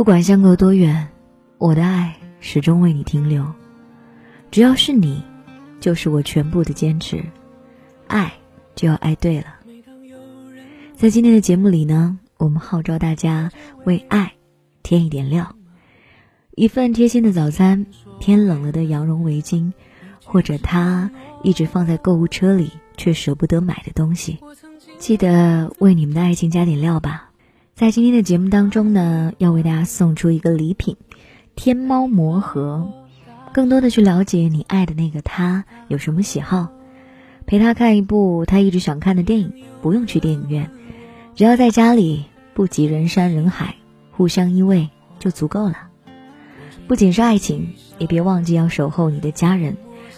不管相隔多远，我的爱始终为你停留。只要是你，就是我全部的坚持。爱就要爱对了。在今天的节目里呢，我们号召大家为爱添一点料。一份贴心的早餐，天冷了的羊绒围巾，或者他一直放在购物车里却舍不得买的东西，记得为你们的爱情加点料吧。在今天的节目当中呢，要为大家送出一个礼品——天猫魔盒。更多的去了解你爱的那个他有什么喜好，陪他看一部他一直想看的电影，不用去电影院，只要在家里不及人山人海，互相依偎就足够了。不仅是爱情，也别忘记要守候你的家人，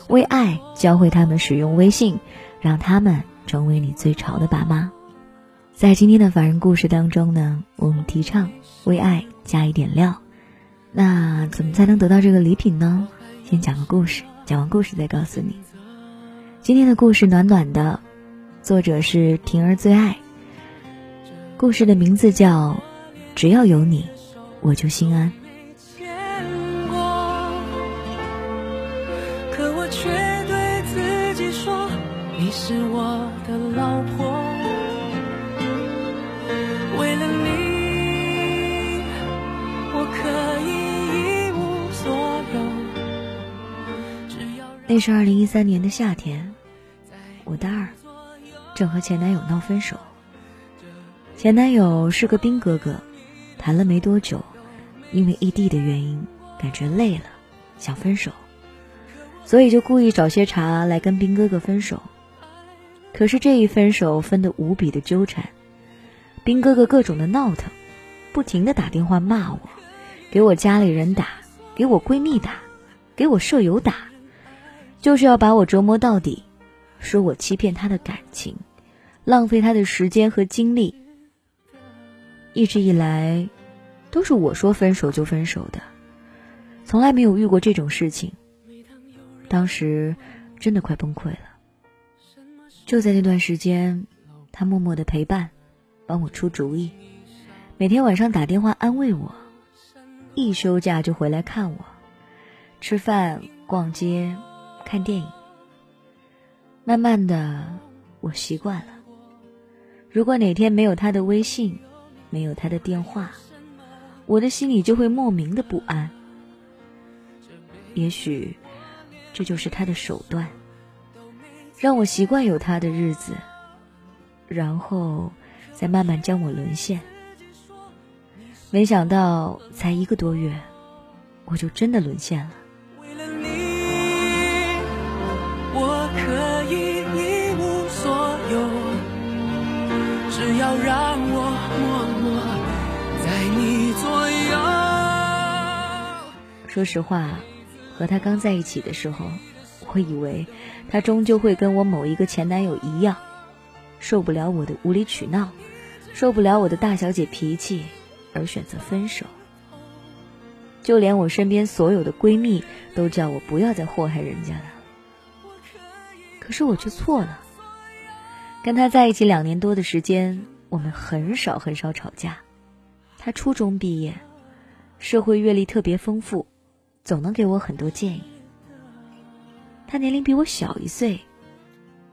为爱教会他们使用微信，让他们成为你最潮的爸妈。在今天的凡人故事当中呢，我们提倡为爱加一点料。那怎么才能得到这个礼品呢？先讲个故事，讲完故事再告诉你。今天的故事暖暖的，作者是婷儿最爱。故事的名字叫《只要有你，我就心安》。那是二零一三年的夏天，我大二，正和前男友闹分手。前男友是个兵哥哥，谈了没多久，因为异地的原因，感觉累了，想分手，所以就故意找些茬来跟兵哥哥分手。可是这一分手分得无比的纠缠，兵哥哥各种的闹腾，不停的打电话骂我，给我家里人打，给我闺蜜打，给我舍友打。就是要把我折磨到底，说我欺骗他的感情，浪费他的时间和精力。一直以来，都是我说分手就分手的，从来没有遇过这种事情。当时真的快崩溃了。就在那段时间，他默默的陪伴，帮我出主意，每天晚上打电话安慰我，一休假就回来看我，吃饭、逛街。看电影，慢慢的，我习惯了。如果哪天没有他的微信，没有他的电话，我的心里就会莫名的不安。也许，这就是他的手段，让我习惯有他的日子，然后再慢慢将我沦陷。没想到，才一个多月，我就真的沦陷了。为了你，我可以一无所有，只要让我默默在你左右。说实话，和他刚在一起的时候，我以为他终究会跟我某一个前男友一样，受不了我的无理取闹，受不了我的大小姐脾气，而选择分手。就连我身边所有的闺蜜都叫我不要再祸害人家了。可是我却错了。跟他在一起两年多的时间。我们很少很少吵架，他初中毕业，社会阅历特别丰富，总能给我很多建议。他年龄比我小一岁，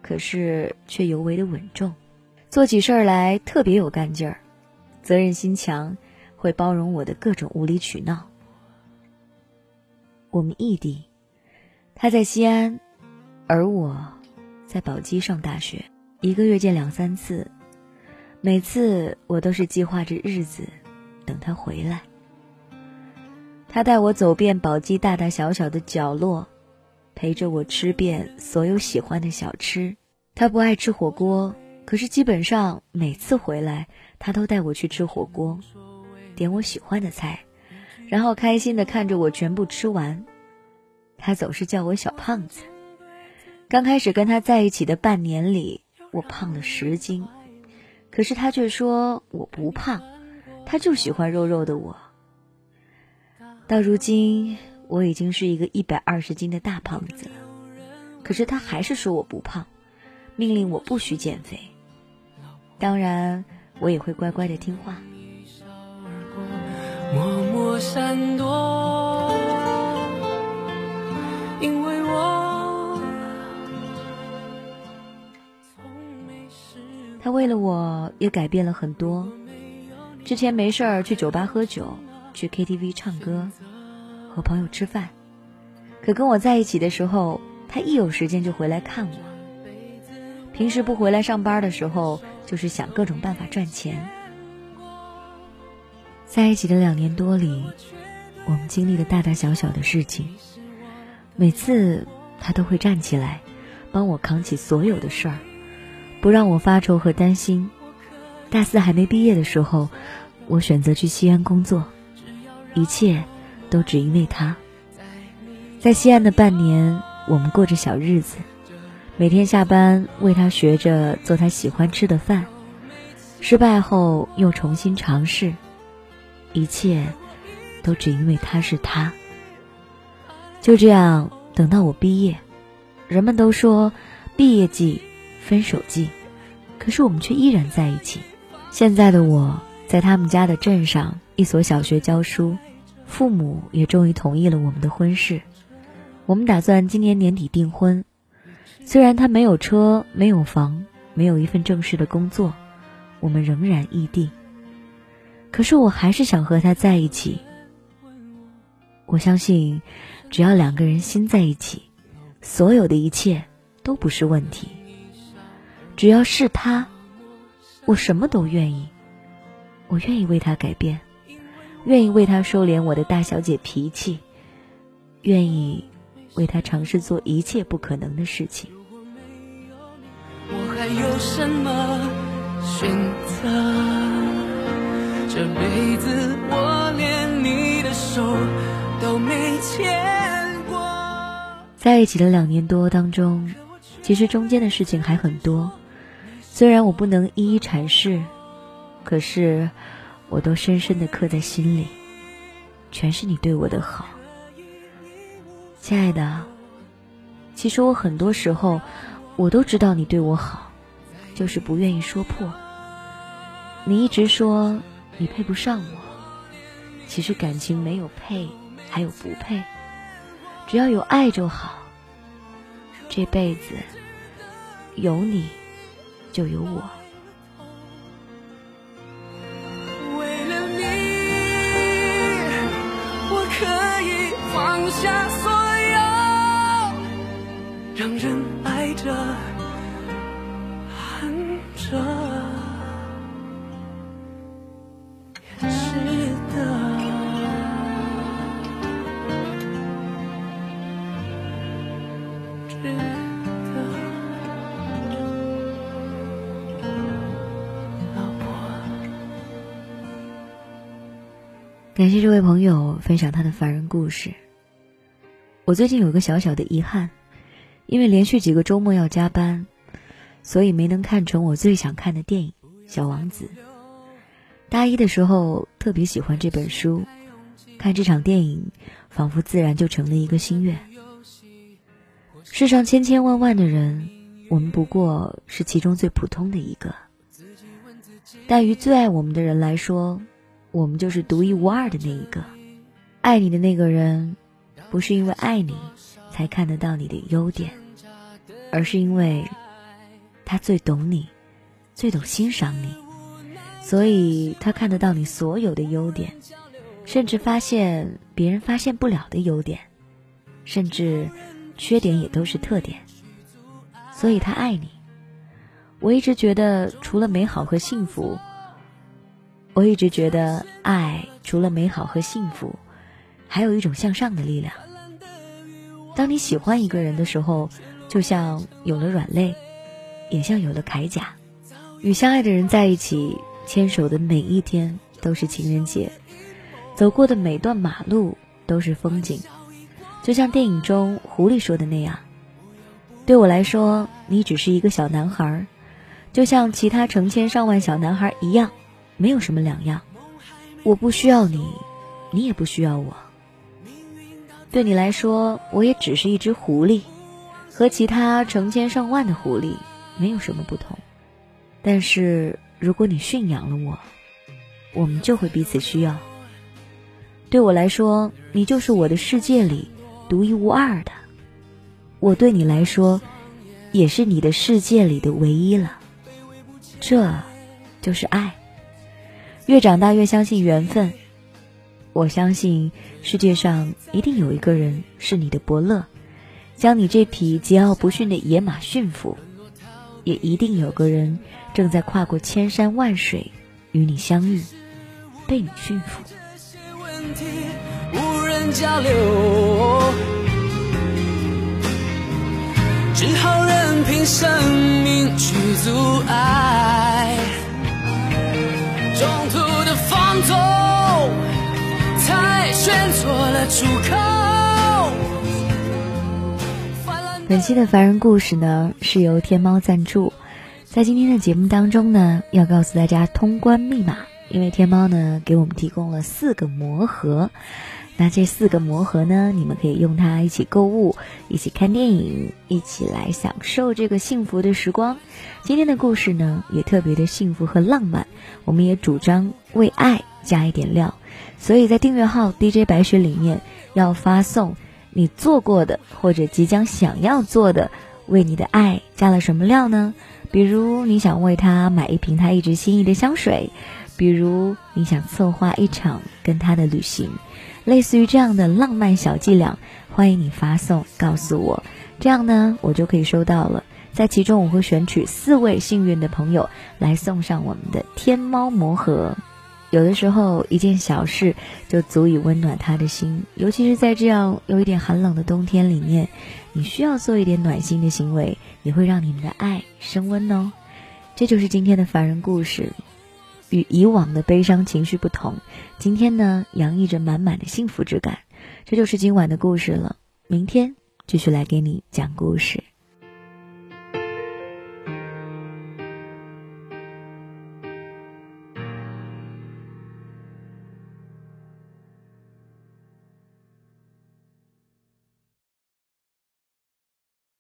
可是却尤为的稳重，做起事儿来特别有干劲儿，责任心强，会包容我的各种无理取闹。我们异地，他在西安，而我在宝鸡上大学，一个月见两三次。每次我都是计划着日子，等他回来。他带我走遍宝鸡大大小小的角落，陪着我吃遍所有喜欢的小吃。他不爱吃火锅，可是基本上每次回来，他都带我去吃火锅，点我喜欢的菜，然后开心的看着我全部吃完。他总是叫我小胖子。刚开始跟他在一起的半年里，我胖了十斤。可是他却说我不胖，他就喜欢肉肉的我。到如今我已经是一个一百二十斤的大胖子了，可是他还是说我不胖，命令我不许减肥。当然，我也会乖乖的听话。默默闪躲，因为我他为了我也改变了很多。之前没事儿去酒吧喝酒，去 KTV 唱歌，和朋友吃饭。可跟我在一起的时候，他一有时间就回来看我。平时不回来上班的时候，就是想各种办法赚钱。在一起的两年多里，我们经历了大大小小的事情。每次他都会站起来，帮我扛起所有的事儿，不让我发愁和担心。大四还没毕业的时候，我选择去西安工作，一切都只因为他。在西安的半年，我们过着小日子，每天下班为他学着做他喜欢吃的饭，失败后又重新尝试，一切都只因为他是他。就这样，等到我毕业，人们都说毕业季、分手季，可是我们却依然在一起。现在的我在他们家的镇上一所小学教书，父母也终于同意了我们的婚事。我们打算今年年底订婚。虽然他没有车、没有房、没有一份正式的工作，我们仍然异地。可是我还是想和他在一起。我相信，只要两个人心在一起，所有的一切都不是问题。只要是他。我什么都愿意，我愿意为他改变，愿意为他收敛我的大小姐脾气，愿意为他尝试做一切不可能的事情。我还有什么选择？这辈子我连你的手都没牵过。在一起的两年多当中，其实中间的事情还很多。虽然我不能一一阐释，可是我都深深的刻在心里。全是你对我的好，亲爱的。其实我很多时候，我都知道你对我好，就是不愿意说破。你一直说你配不上我，其实感情没有配，还有不配，只要有爱就好。这辈子有你。就有我。感谢这位朋友分享他的凡人故事。我最近有个小小的遗憾，因为连续几个周末要加班，所以没能看成我最想看的电影《小王子》。大一的时候特别喜欢这本书，看这场电影仿佛自然就成了一个心愿。世上千千万万的人，我们不过是其中最普通的一个，但于最爱我们的人来说。我们就是独一无二的那一个，爱你的那个人，不是因为爱你才看得到你的优点，而是因为他最懂你，最懂欣赏你，所以他看得到你所有的优点，甚至发现别人发现不了的优点，甚至缺点也都是特点，所以他爱你。我一直觉得，除了美好和幸福。我一直觉得，爱除了美好和幸福，还有一种向上的力量。当你喜欢一个人的时候，就像有了软肋，也像有了铠甲。与相爱的人在一起，牵手的每一天都是情人节，走过的每段马路都是风景。就像电影中狐狸说的那样：“对我来说，你只是一个小男孩，就像其他成千上万小男孩一样。”没有什么两样，我不需要你，你也不需要我。对你来说，我也只是一只狐狸，和其他成千上万的狐狸没有什么不同。但是如果你驯养了我，我们就会彼此需要。对我来说，你就是我的世界里独一无二的；我对你来说，也是你的世界里的唯一了。这，就是爱。越长大越相信缘分。我相信世界上一定有一个人是你的伯乐，将你这匹桀骜不驯的野马驯服；也一定有个人正在跨过千山万水与你相遇，被你驯服。交流只好任凭生命去阻碍，中途的放纵才。选错了出口。本期的凡人故事呢，是由天猫赞助。在今天的节目当中呢，要告诉大家通关密码，因为天猫呢给我们提供了四个魔盒。那这四个魔盒呢，你们可以用它一起购物，一起看电影，一起来享受这个幸福的时光。今天的故事呢，也特别的幸福和浪漫。我们也主张为爱加一点料。所以在订阅号 DJ 白雪里面，要发送你做过的或者即将想要做的为你的爱加了什么料呢？比如你想为他买一瓶他一直心仪的香水，比如你想策划一场跟他的旅行，类似于这样的浪漫小伎俩，欢迎你发送告诉我，这样呢我就可以收到了。在其中我会选取四位幸运的朋友来送上我们的天猫魔盒。有的时候，一件小事就足以温暖他的心，尤其是在这样有一点寒冷的冬天里面，你需要做一点暖心的行为，也会让你们的爱升温哦。这就是今天的凡人故事，与以往的悲伤情绪不同，今天呢洋溢着满满的幸福之感。这就是今晚的故事了，明天继续来给你讲故事。